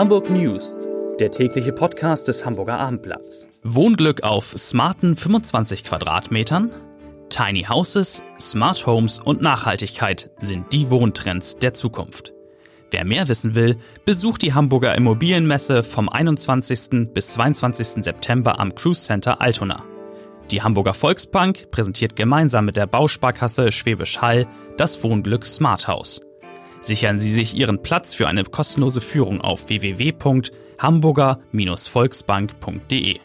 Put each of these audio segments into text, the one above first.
Hamburg News, der tägliche Podcast des Hamburger Abendblatts. Wohnglück auf smarten 25 Quadratmetern? Tiny Houses, Smart Homes und Nachhaltigkeit sind die Wohntrends der Zukunft. Wer mehr wissen will, besucht die Hamburger Immobilienmesse vom 21. bis 22. September am Cruise Center Altona. Die Hamburger Volksbank präsentiert gemeinsam mit der Bausparkasse Schwäbisch Hall das Wohnglück Smart House. Sichern Sie sich Ihren Platz für eine kostenlose Führung auf www.hamburger-volksbank.de.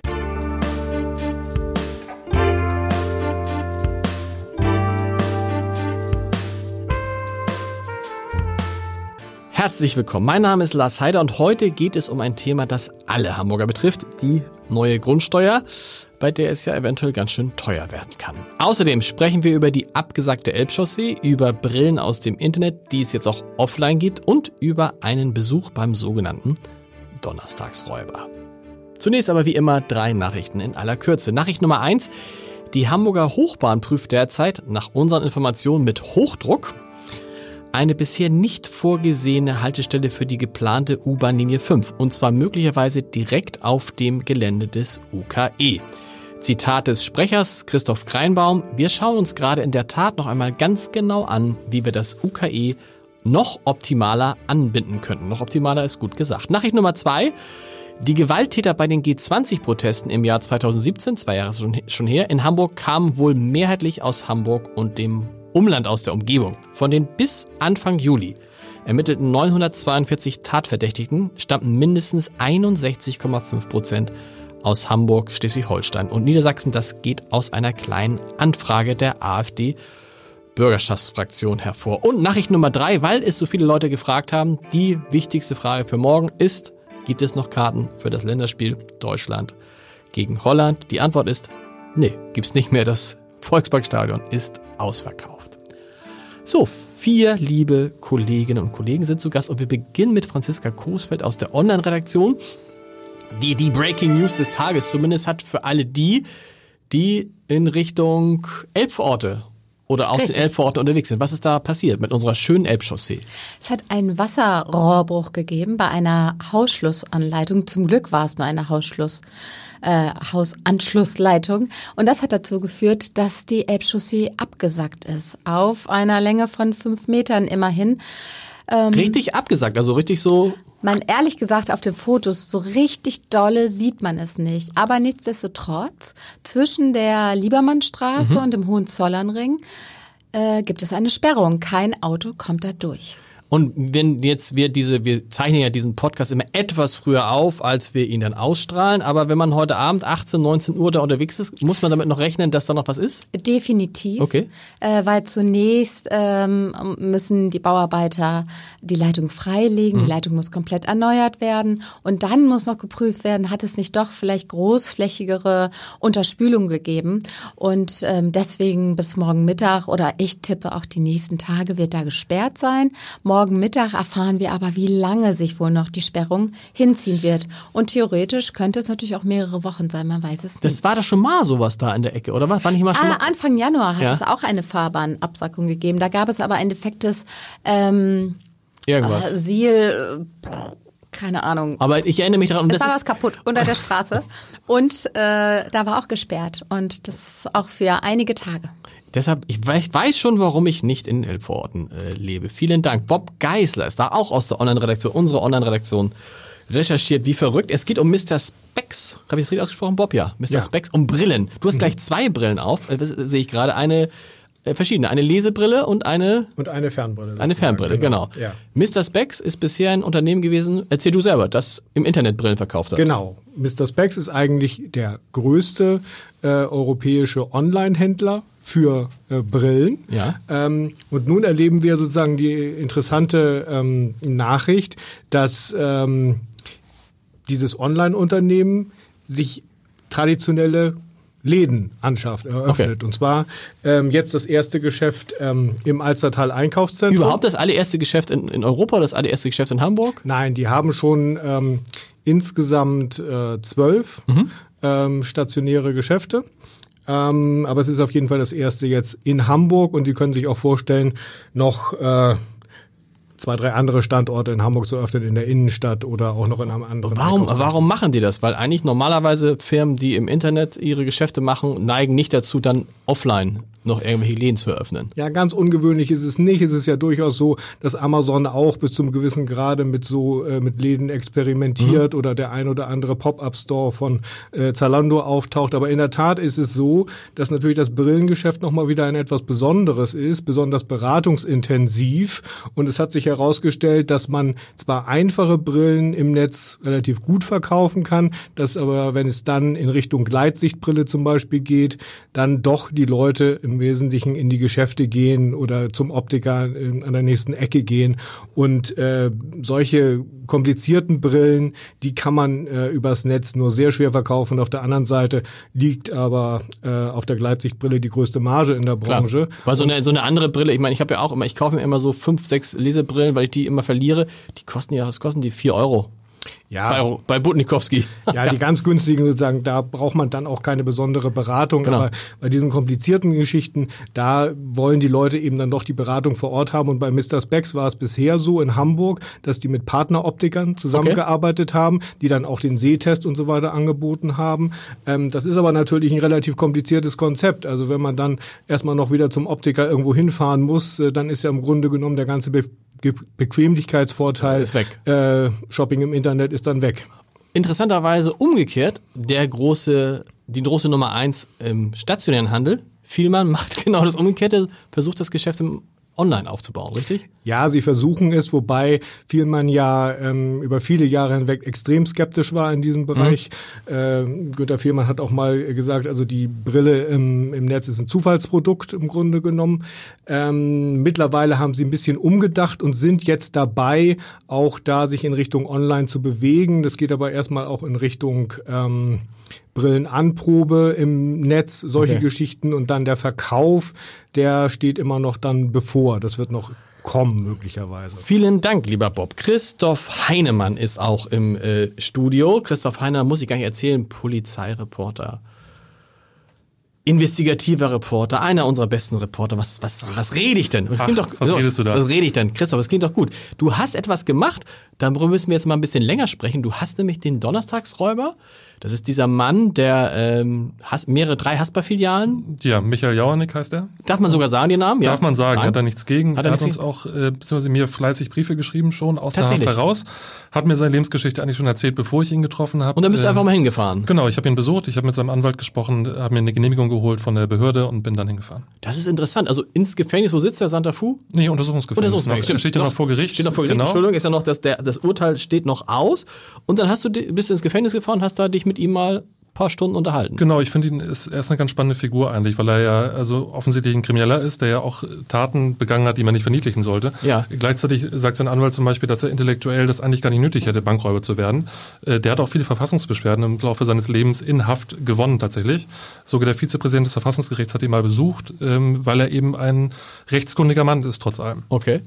Herzlich willkommen. Mein Name ist Lars Heider und heute geht es um ein Thema, das alle Hamburger betrifft, die neue Grundsteuer, bei der es ja eventuell ganz schön teuer werden kann. Außerdem sprechen wir über die abgesagte Elbchaussee, über Brillen aus dem Internet, die es jetzt auch offline gibt und über einen Besuch beim sogenannten Donnerstagsräuber. Zunächst aber wie immer drei Nachrichten in aller Kürze. Nachricht Nummer eins. Die Hamburger Hochbahn prüft derzeit nach unseren Informationen mit Hochdruck eine bisher nicht vorgesehene Haltestelle für die geplante U-Bahn-Linie 5 und zwar möglicherweise direkt auf dem Gelände des UKE. Zitat des Sprechers Christoph Kreinbaum, wir schauen uns gerade in der Tat noch einmal ganz genau an, wie wir das UKE noch optimaler anbinden könnten. Noch optimaler ist gut gesagt. Nachricht Nummer zwei. Die Gewalttäter bei den G20-Protesten im Jahr 2017, zwei Jahre schon her, in Hamburg kamen wohl mehrheitlich aus Hamburg und dem Umland aus der Umgebung. Von den bis Anfang Juli ermittelten 942 Tatverdächtigen stammten mindestens 61,5 Prozent aus Hamburg, Schleswig-Holstein und Niedersachsen. Das geht aus einer kleinen Anfrage der AfD Bürgerschaftsfraktion hervor. Und Nachricht Nummer drei, weil es so viele Leute gefragt haben, die wichtigste Frage für morgen ist, gibt es noch Karten für das Länderspiel Deutschland gegen Holland? Die Antwort ist, nee, gibt's nicht mehr. Das Volksparkstadion ist ausverkauft. So, vier liebe Kolleginnen und Kollegen sind zu Gast und wir beginnen mit Franziska Coesfeld aus der Online-Redaktion, die die Breaking News des Tages zumindest hat für alle die, die in Richtung Elbvororte oder aus Richtig. den Elbvororten unterwegs sind. Was ist da passiert mit unserer schönen Elbchaussee? Es hat einen Wasserrohrbruch gegeben bei einer Hausschlussanleitung. Zum Glück war es nur eine Hausschluss äh, Hausanschlussleitung. Und das hat dazu geführt, dass die Elbchaussee abgesackt ist. Auf einer Länge von fünf Metern immerhin. Ähm, richtig abgesackt, also richtig so. Man ehrlich gesagt auf den Fotos so richtig dolle sieht man es nicht. Aber nichtsdestotrotz zwischen der Liebermannstraße mhm. und dem Hohenzollernring äh, gibt es eine Sperrung. Kein Auto kommt da durch. Und wenn jetzt wir diese, wir zeichnen ja diesen Podcast immer etwas früher auf, als wir ihn dann ausstrahlen. Aber wenn man heute Abend 18, 19 Uhr da unterwegs ist, muss man damit noch rechnen, dass da noch was ist? Definitiv. Okay. Äh, weil zunächst ähm, müssen die Bauarbeiter die Leitung freilegen. Mhm. Die Leitung muss komplett erneuert werden. Und dann muss noch geprüft werden, hat es nicht doch vielleicht großflächigere Unterspülung gegeben. Und ähm, deswegen bis morgen Mittag oder ich tippe auch die nächsten Tage wird da gesperrt sein. Morgen Morgen Mittag erfahren wir aber, wie lange sich wohl noch die Sperrung hinziehen wird. Und theoretisch könnte es natürlich auch mehrere Wochen sein, man weiß es nicht. Das war doch schon mal sowas da in der Ecke, oder was? War nicht mal schon ah, mal? Anfang Januar hat ja. es auch eine Fahrbahnabsackung gegeben. Da gab es aber ein defektes ähm, Irgendwas. Äh, Siel. Äh, keine Ahnung. Aber ich erinnere mich daran. Es war was kaputt unter der Straße. Und äh, da war auch gesperrt. Und das auch für einige Tage. Deshalb, ich weiß, weiß schon, warum ich nicht in Elbvororten äh, lebe. Vielen Dank. Bob Geisler ist da auch aus der Online-Redaktion, unsere Online-Redaktion recherchiert, wie verrückt. Es geht um Mr. Specs. Habe ich das richtig ausgesprochen, Bob? Ja, Mr. Ja. Specs. Um Brillen. Du hast mhm. gleich zwei Brillen auf. Äh, das sehe ich gerade. Eine äh, verschiedene. Eine Lesebrille und eine. Und eine Fernbrille. Eine Fernbrille, genau. genau. Ja. Mr. Specs ist bisher ein Unternehmen gewesen, erzähl du selber, das im Internet Brillen verkauft hat. Genau. Mr. Specs ist eigentlich der größte äh, europäische Online-Händler für äh, Brillen. Ja. Ähm, und nun erleben wir sozusagen die interessante ähm, Nachricht, dass ähm, dieses Online-Unternehmen sich traditionelle Läden anschafft, eröffnet. Okay. Und zwar ähm, jetzt das erste Geschäft ähm, im Alstertal Einkaufszentrum. Überhaupt das allererste Geschäft in, in Europa, das allererste Geschäft in Hamburg? Nein, die haben schon ähm, insgesamt äh, zwölf mhm. ähm, stationäre Geschäfte. Ähm, aber es ist auf jeden Fall das erste jetzt in Hamburg und Sie können sich auch vorstellen, noch äh, zwei, drei andere Standorte in Hamburg zu öffnen, in der Innenstadt oder auch noch in einem anderen. Warum, warum machen die das? Weil eigentlich normalerweise Firmen, die im Internet ihre Geschäfte machen, neigen nicht dazu, dann offline noch irgendwelche Läden zu eröffnen. Ja, ganz ungewöhnlich ist es nicht. Es ist ja durchaus so, dass Amazon auch bis zum gewissen Grade mit so äh, mit Läden experimentiert Mhm. oder der ein oder andere Pop-up-Store von äh, Zalando auftaucht. Aber in der Tat ist es so, dass natürlich das Brillengeschäft nochmal wieder ein etwas Besonderes ist, besonders beratungsintensiv. Und es hat sich herausgestellt, dass man zwar einfache Brillen im Netz relativ gut verkaufen kann, dass aber, wenn es dann in Richtung Gleitsichtbrille zum Beispiel geht, dann doch die Leute im Wesentlichen in die Geschäfte gehen oder zum Optiker äh, an der nächsten Ecke gehen. Und äh, solche komplizierten Brillen, die kann man äh, übers Netz nur sehr schwer verkaufen. Auf der anderen Seite liegt aber äh, auf der Gleitsichtbrille die größte Marge in der Branche. Weil so eine, so eine andere Brille, ich meine, ich habe ja auch immer, ich kaufe mir immer so fünf, sechs Lesebrillen, weil ich die immer verliere. Die kosten ja, was kosten die? Vier Euro. Ja, Bei, bei Butnikowski. Ja, die ganz günstigen sozusagen, da braucht man dann auch keine besondere Beratung. Genau. Aber bei diesen komplizierten Geschichten, da wollen die Leute eben dann doch die Beratung vor Ort haben. Und bei Mr. Specs war es bisher so in Hamburg, dass die mit Partneroptikern zusammengearbeitet haben, die dann auch den Sehtest und so weiter angeboten haben. Ähm, das ist aber natürlich ein relativ kompliziertes Konzept. Also wenn man dann erstmal noch wieder zum Optiker irgendwo hinfahren muss, äh, dann ist ja im Grunde genommen der ganze Be Bequemlichkeitsvorteil Ist weg. Äh, Shopping im Internet ist dann weg. Interessanterweise umgekehrt, der große, die große Nummer eins im stationären Handel, Vielmann macht genau das Umgekehrte, versucht das Geschäft im Online aufzubauen, richtig? Ja, sie versuchen es, wobei Vielmann ja ähm, über viele Jahre hinweg extrem skeptisch war in diesem Bereich. Ähm, Günter Vielmann hat auch mal gesagt, also die Brille im, im Netz ist ein Zufallsprodukt im Grunde genommen. Ähm, mittlerweile haben sie ein bisschen umgedacht und sind jetzt dabei, auch da sich in Richtung Online zu bewegen. Das geht aber erstmal auch in Richtung ähm, Brillenanprobe im Netz, solche Okay. Geschichten und dann der Verkauf, der steht immer noch dann bevor. Das wird noch kommen möglicherweise. Vielen Dank, lieber Bob. Christoph Heinemann ist auch im äh, Studio. Christoph Heinemann muss ich gar nicht erzählen, Polizeireporter. Investigativer Reporter, einer unserer besten Reporter. Was, was, was rede ich denn? Was, Ach, doch, was redest du da? Was rede ich denn? Christoph, das klingt doch gut. Du hast etwas gemacht, darüber müssen wir jetzt mal ein bisschen länger sprechen. Du hast nämlich den Donnerstagsräuber. Das ist dieser Mann, der ähm, has, mehrere, drei Hasper-Filialen. Ja, Michael Jauernick heißt er. Darf man sogar sagen, den Namen? Ja. Darf man sagen, Nein? hat er nichts gegen. Hat er er hat uns auch, äh, beziehungsweise mir fleißig Briefe geschrieben schon aus der Haft heraus. Hat mir seine Lebensgeschichte eigentlich schon erzählt, bevor ich ihn getroffen habe. Und dann bist du Ähm, einfach mal hingefahren. Genau, ich habe ihn besucht, ich habe mit seinem Anwalt gesprochen, habe mir eine Genehmigung geholt von der Behörde und bin dann hingefahren. Das ist interessant. Also ins Gefängnis, wo sitzt der Santa Fu? Nee, Untersuchungsgefängnis. Untersuchungsgefängnis, noch. Er steht ja noch vor Gericht. Steht noch vor Gericht. Genau. Entschuldigung, ist ja noch, das, der, das Urteil steht noch aus. Und dann hast du, bist du ins Gefängnis gefahren, hast da dich mit ihm mal ein paar Stunden unterhalten. Genau, ich finde ihn, ist, er ist eine ganz spannende Figur eigentlich, weil er ja also offensichtlich ein Krimineller ist, der ja auch Taten begangen hat, die man nicht verniedlichen sollte. Ja. Gleichzeitig sagt sein Anwalt zum Beispiel, dass er intellektuell das eigentlich gar nicht nötig hätte, Bankräuber zu werden. Äh, Der hat auch viele Verfassungsbeschwerden im Laufe seines Lebens in Haft gewonnen tatsächlich. Sogar der Vizepräsident des Verfassungsgerichts hat ihn mal besucht, ähm, weil er eben ein rechtskundiger Mann ist, trotz allem. Okay.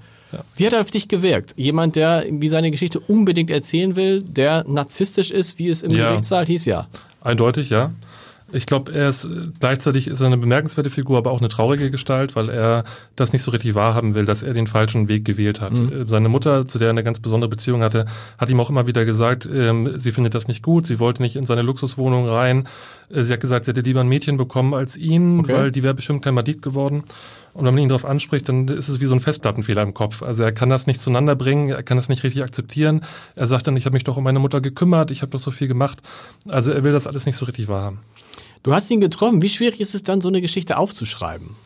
Wie hat er auf dich gewirkt? Jemand, der wie seine Geschichte unbedingt erzählen will, der narzisstisch ist, wie es im Ja. Gerichtssaal hieß, ja. Eindeutig, ja. Ich glaube, er ist gleichzeitig ist er eine bemerkenswerte Figur, aber auch eine traurige Gestalt, weil er das nicht so richtig wahrhaben will, dass er den falschen Weg gewählt hat. Äh, Seine Mutter, zu der er eine ganz besondere Beziehung hatte, hat ihm auch immer wieder gesagt, ähm, sie findet das nicht gut, sie wollte nicht in seine Luxuswohnung rein. Äh, sie hat gesagt, sie hätte lieber ein Mädchen bekommen als ihn, Okay. weil die wäre bestimmt kein Madid geworden. Und wenn man ihn darauf anspricht, dann ist es wie so ein Festplattenfehler im Kopf. Also er kann das nicht zueinander bringen, er kann das nicht richtig akzeptieren. Er sagt dann, ich habe mich doch um meine Mutter gekümmert, ich habe doch so viel gemacht. Also er will das alles nicht so richtig wahrhaben. Du hast ihn getroffen. Wie schwierig ist es dann, so eine Geschichte aufzuschreiben?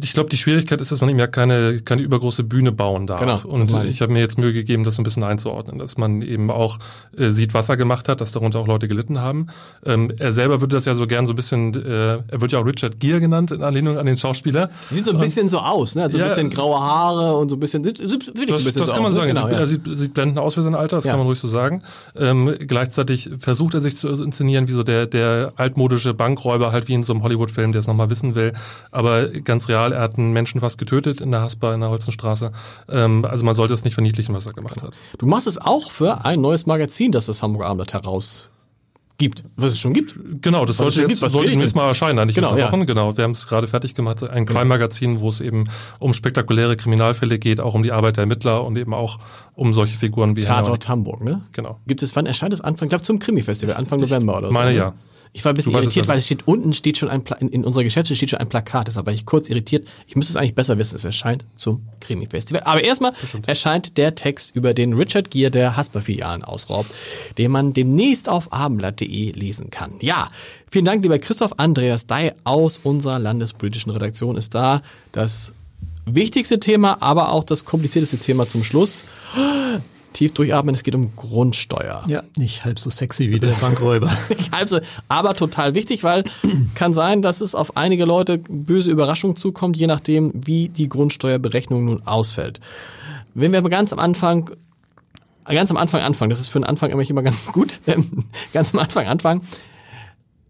Ich glaube, die Schwierigkeit ist, dass man ihm ja keine, keine übergroße Bühne bauen darf. Genau, und ich. habe mir jetzt Mühe gegeben, das ein bisschen einzuordnen, dass man eben auch äh, sieht, was er gemacht hat, dass darunter auch Leute gelitten haben. Ähm, er selber würde das ja so gern so ein bisschen, äh, er wird ja auch Richard Gere genannt, in Anlehnung an den Schauspieler. Sieht so ein bisschen so aus, ne? So ein Ja. bisschen graue Haare und so ein bisschen, sieht, sieht wirklich Das, ein bisschen das so kann man aus. sagen. ne? Genau, er ja. sieht, er sieht, sieht blendend aus für sein Alter, das Ja. kann man ruhig so sagen. Ähm, gleichzeitig versucht er sich zu inszenieren wie so der, der altmodische Bankräuber, halt wie in so einem Hollywood-Film, der es nochmal wissen will. Aber ganz real, er hat einen Menschen fast getötet in der Haspa, in der Holzenstraße. Ähm, also man sollte es nicht verniedlichen, was er gemacht hat. Du machst es auch für ein neues Magazin, das das Hamburger Abendblatt herausgibt. gibt, was es schon gibt. Genau, das sollte jetzt gibt, sollte nächstes Mal erscheinen, eigentlich Genau, ja. Wochen. Genau, wir haben es gerade fertig gemacht, ein Crime-Magazin, wo es eben um spektakuläre Kriminalfälle geht, auch um die Arbeit der Ermittler und eben auch um solche Figuren wie Tatort Hamburg, ne? Genau. Gibt es, wann erscheint es? Anfang, ich glaube zum Krimi-Festival, Anfang November oder so. meine ne? ja. Ich war ein bisschen irritiert, weil es steht unten steht schon ein Pla in, in unserer Geschäfte steht schon ein Plakat, deshalb war ich kurz irritiert. Ich müsste es eigentlich besser wissen, es erscheint zum Krimi-Festival. Aber erstmal erscheint der Text über den Richard Gere, der Hasper-Filialen ausraubt, den man demnächst auf abendblatt.de lesen kann. Ja, vielen Dank, lieber Christoph Andreas Dei aus unserer landespolitischen Redaktion ist da. Das wichtigste Thema, aber auch das komplizierteste Thema zum Schluss. Tief durchatmen, es geht um Grundsteuer. Ja, nicht halb so sexy wie der Bankräuber. Also, aber total wichtig, weil kann sein, dass es auf einige Leute böse Überraschung zukommt, je nachdem, wie die Grundsteuerberechnung nun ausfällt. Wenn wir mal ganz am Anfang, ganz am Anfang anfangen, das ist für den Anfang immer immer ganz gut, ganz am Anfang anfangen.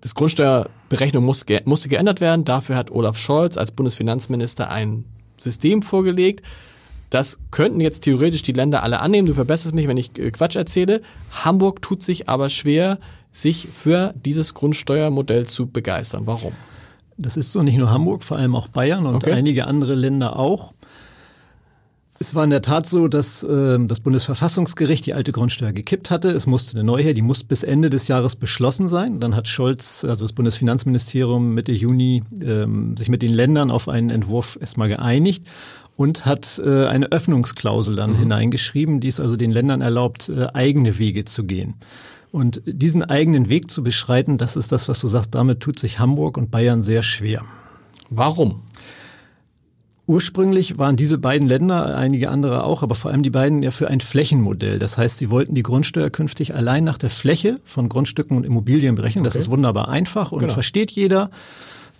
Das Grundsteuerberechnung muss, musste geändert werden. Dafür hat Olaf Scholz als Bundesfinanzminister ein System vorgelegt. Das könnten jetzt theoretisch die Länder alle annehmen. Du verbesserst mich, wenn ich äh, Quatsch erzähle. Hamburg tut sich aber schwer, sich für dieses Grundsteuermodell zu begeistern. Warum? Das ist so nicht nur Hamburg, vor allem auch Bayern und Okay. einige andere Länder auch. Es war in der Tat so, dass ähm, das Bundesverfassungsgericht die alte Grundsteuer gekippt hatte. Es musste eine neue her, die muss bis Ende des Jahres beschlossen sein. Dann hat Scholz, also das Bundesfinanzministerium, Mitte Juni ähm, sich mit den Ländern auf einen Entwurf erstmal geeinigt und hat äh, eine Öffnungsklausel dann hineingeschrieben, die es also den Ländern erlaubt, äh, eigene Wege zu gehen. Und diesen eigenen Weg zu beschreiten, das ist das, was du sagst, damit tut sich Hamburg und Bayern sehr schwer. Warum? Ursprünglich waren diese beiden Länder, einige andere auch, aber vor allem die beiden ja für ein Flächenmodell. Das heißt, sie wollten die Grundsteuer künftig allein nach der Fläche von Grundstücken und Immobilien berechnen. Das ist wunderbar einfach und Genau. versteht jeder.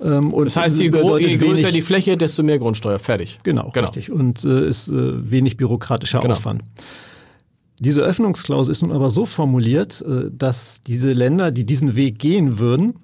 Ähm, und Das heißt, je, je größer wenig- die Fläche, desto mehr Grundsteuer. Fertig. Genau, richtig. Und äh, ist äh, wenig bürokratischer Genau. Aufwand. Diese Öffnungsklausel ist nun aber so formuliert, äh, dass diese Länder, die diesen Weg gehen würden,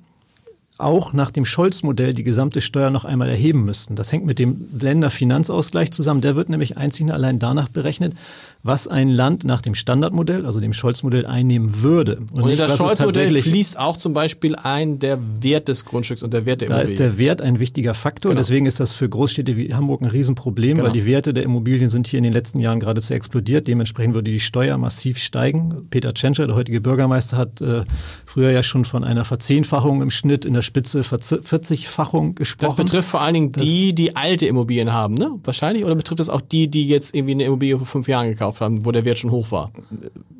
auch nach dem Scholz-Modell die gesamte Steuer noch einmal erheben müssten. Das hängt mit dem Länderfinanzausgleich zusammen. Der wird nämlich einzig und allein danach berechnet, was ein Land nach dem Standardmodell, also dem Scholz-Modell, einnehmen würde. Und in nicht, das Scholz-Modell fließt auch zum Beispiel ein der Wert des Grundstücks und der Wert der Da ist der Wert ein wichtiger Faktor. Genau. Deswegen ist das für Großstädte wie Hamburg ein Riesenproblem, Genau. weil die Werte der Immobilien sind hier in den letzten Jahren geradezu explodiert. Dementsprechend würde die Steuer massiv steigen. Peter Tschentscher, der heutige Bürgermeister, hat äh, früher ja schon von einer Verzehnfachung im Schnitt, in der Spitze Verzi- 40-fachung gesprochen. das betrifft vor allen Dingen die, die alte Immobilien haben, ne? Wahrscheinlich. Oder betrifft das auch die, die jetzt irgendwie eine Immobilie vor fünf Jahren gekauft haben, wo der Wert schon hoch war?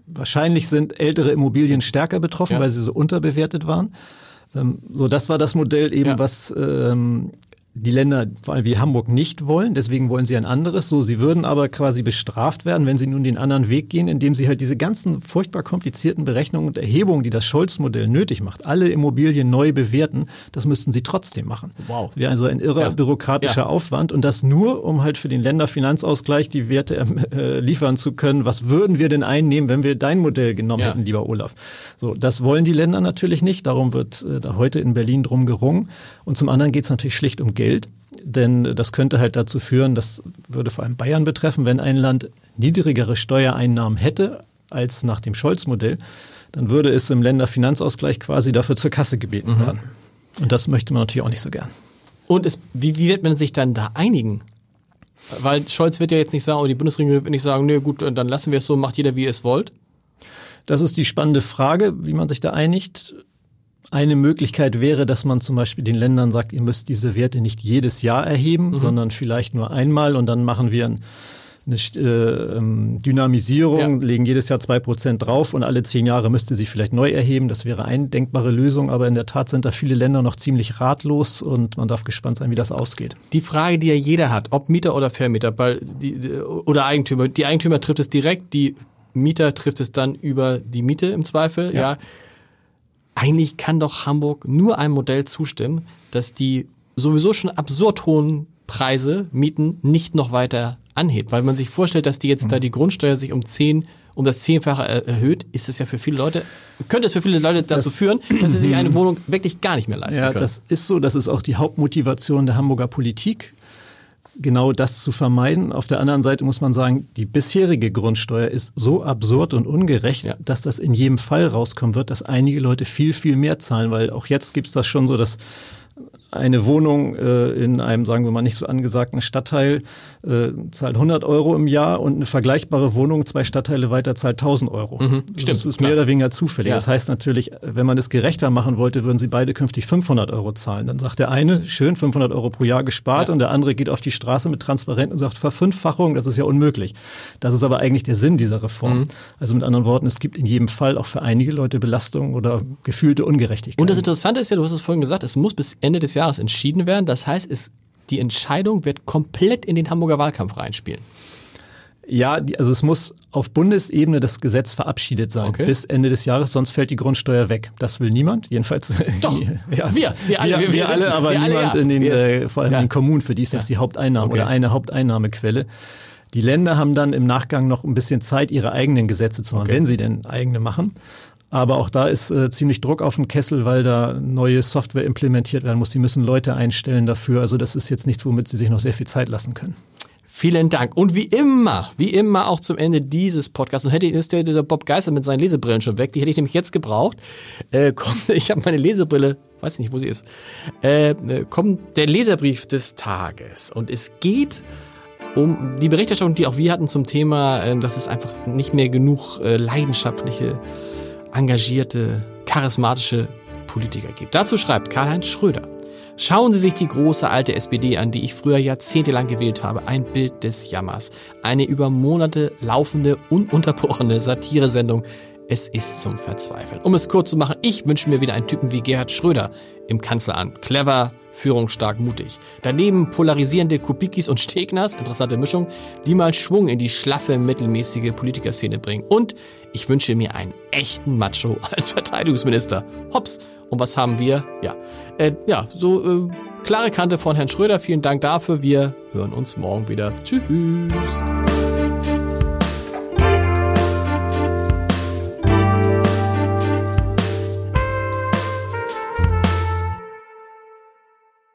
Wahrscheinlich sind ältere Immobilien stärker betroffen, Ja. weil sie so unterbewertet waren. Ähm, so, das war das Modell eben, Ja. was ähm, die Länder, vor allem wie Hamburg, nicht wollen. Deswegen wollen sie ein anderes. So, sie würden aber quasi bestraft werden, wenn sie nun den anderen Weg gehen, indem sie halt diese ganzen furchtbar komplizierten Berechnungen und Erhebungen, die das Scholz-Modell nötig macht, alle Immobilien neu bewerten, das müssten sie trotzdem machen. Wow. Wäre also ein irrer Ja. bürokratischer Ja. Aufwand und das nur, um halt für den Länderfinanzausgleich die Werte äh, liefern zu können. Was würden wir denn einnehmen, wenn wir dein Modell genommen Ja. hätten, lieber Olaf? So, das wollen die Länder natürlich nicht. Darum wird äh, da heute in Berlin drum gerungen. Und zum anderen geht es natürlich schlicht um Geld. Denn äh, das könnte halt dazu führen, das würde vor allem Bayern betreffen, wenn ein Land niedrigere Steuereinnahmen hätte als nach dem Scholz-Modell, dann würde es im Länderfinanzausgleich quasi dafür zur Kasse gebeten Mhm. werden. Und das möchte man natürlich auch nicht so gern. Und es, wie, wie wird man sich dann da einigen? Weil Scholz wird ja jetzt nicht sagen, oder die Bundesregierung wird nicht sagen, nö, gut, dann lassen wir es so, macht jeder, wie ihr es wollt. Das ist die spannende Frage, wie man sich da einigt. Eine Möglichkeit wäre, dass man zum Beispiel den Ländern sagt, ihr müsst diese Werte nicht jedes Jahr erheben, sondern vielleicht nur einmal und dann machen wir ein, eine äh, ähm, Dynamisierung, Ja. legen jedes Jahr zwei Prozent drauf und alle zehn Jahre müsste sie vielleicht neu erheben. Das wäre eine denkbare Lösung, aber in der Tat sind da viele Länder noch ziemlich ratlos und man darf gespannt sein, wie das ausgeht. Die Frage, die ja jeder hat, ob Mieter oder Vermieter, weil die, oder Eigentümer. Die Eigentümer trifft es direkt, die Mieter trifft es dann über die Miete im Zweifel. Ja. Eigentlich kann doch Hamburg nur einem Modell zustimmen, dass die sowieso schon absurd hohen Preise, Mieten nicht noch weiter anhebt. Weil man sich vorstellt, dass die jetzt da die Grundsteuer sich um zehn um das Zehnfache er- erhöht, ist es ja für viele Leute, könnte es für viele Leute dazu führen, dass sie sich eine Wohnung wirklich gar nicht mehr leisten Ja, können. das ist so. Das ist auch die Hauptmotivation der Hamburger Politik. Genau das zu vermeiden. Auf der anderen Seite muss man sagen, die bisherige Grundsteuer ist so absurd und ungerecht, ja. dass das in jedem Fall rauskommen wird, dass einige Leute viel, viel mehr zahlen, weil auch jetzt gibt es das schon so, dass eine Wohnung äh, in einem, sagen wir mal, nicht so angesagten Stadtteil äh, zahlt 100 Euro im Jahr und eine vergleichbare Wohnung zwei Stadtteile weiter zahlt 1000 Euro. Mhm, stimmt. Das ist mehr oder weniger zufällig. Ja. Das heißt natürlich, wenn man es gerechter machen wollte, würden sie beide künftig 500 Euro zahlen. Dann sagt der eine, schön, 500 Euro pro Jahr gespart ja. und der andere geht auf die Straße mit Transparent und sagt, Verfünffachung, das ist ja unmöglich. Das ist aber eigentlich der Sinn dieser Reform. Mhm. Also mit anderen Worten, es gibt in jedem Fall auch für einige Leute Belastungen oder gefühlte Ungerechtigkeit. Und das Interessante ist ja, du hast es vorhin gesagt, es muss bis Ende des Jahres entschieden werden. Das heißt, es, die Entscheidung wird komplett in den Hamburger Wahlkampf reinspielen. Ja, also es muss auf Bundesebene das Gesetz verabschiedet sein okay. bis Ende des Jahres, sonst fällt die Grundsteuer weg. Das will niemand, jedenfalls. Doch, ja, wir, wir alle, wir, wir, wir alle, aber niemand alle, ja. in den, äh, vor allem ja. in den Kommunen, für die ist das die Haupteinnahme okay. oder eine Haupteinnahmequelle. Die Länder haben dann im Nachgang noch ein bisschen Zeit, ihre eigenen Gesetze zu machen, okay. wenn sie denn eigene machen. Aber auch da ist äh, ziemlich Druck auf dem Kessel, weil da neue Software implementiert werden muss. Die müssen Leute einstellen dafür. Also das ist jetzt nichts, womit sie sich noch sehr viel Zeit lassen können. Vielen Dank. Und wie immer, wie immer auch zum Ende dieses Podcasts, und hätte ist der, der Bob Geister mit seinen Lesebrillen schon weg, die hätte ich nämlich jetzt gebraucht. Äh, kommt, ich habe meine Lesebrille, weiß nicht, wo sie ist. Äh, äh, kommt der Leserbrief des Tages. Und es geht um die Berichterstattung, die auch wir hatten zum Thema, äh, dass es einfach nicht mehr genug äh, leidenschaftliche engagierte, charismatische Politiker gibt. Dazu schreibt Karl-Heinz Schröder. Schauen Sie sich die große alte SPD an, die ich früher jahrzehntelang gewählt habe. Ein Bild des Jammers. Eine über Monate laufende, ununterbrochene Satiresendung, es ist zum Verzweifeln. Um es kurz zu machen, ich wünsche mir wieder einen Typen wie Gerhard Schröder im Kanzleramt. Clever, führungsstark, mutig. Daneben polarisierende Kupikis und Stegners, interessante Mischung, die mal Schwung in die schlaffe, mittelmäßige Politikerszene bringen. Und ich wünsche mir einen echten Macho als Verteidigungsminister. Hops. Und was haben wir? Ja, äh, ja, so äh, klare Kante von Herrn Schröder. Vielen Dank dafür. Wir hören uns morgen wieder. Tschüss.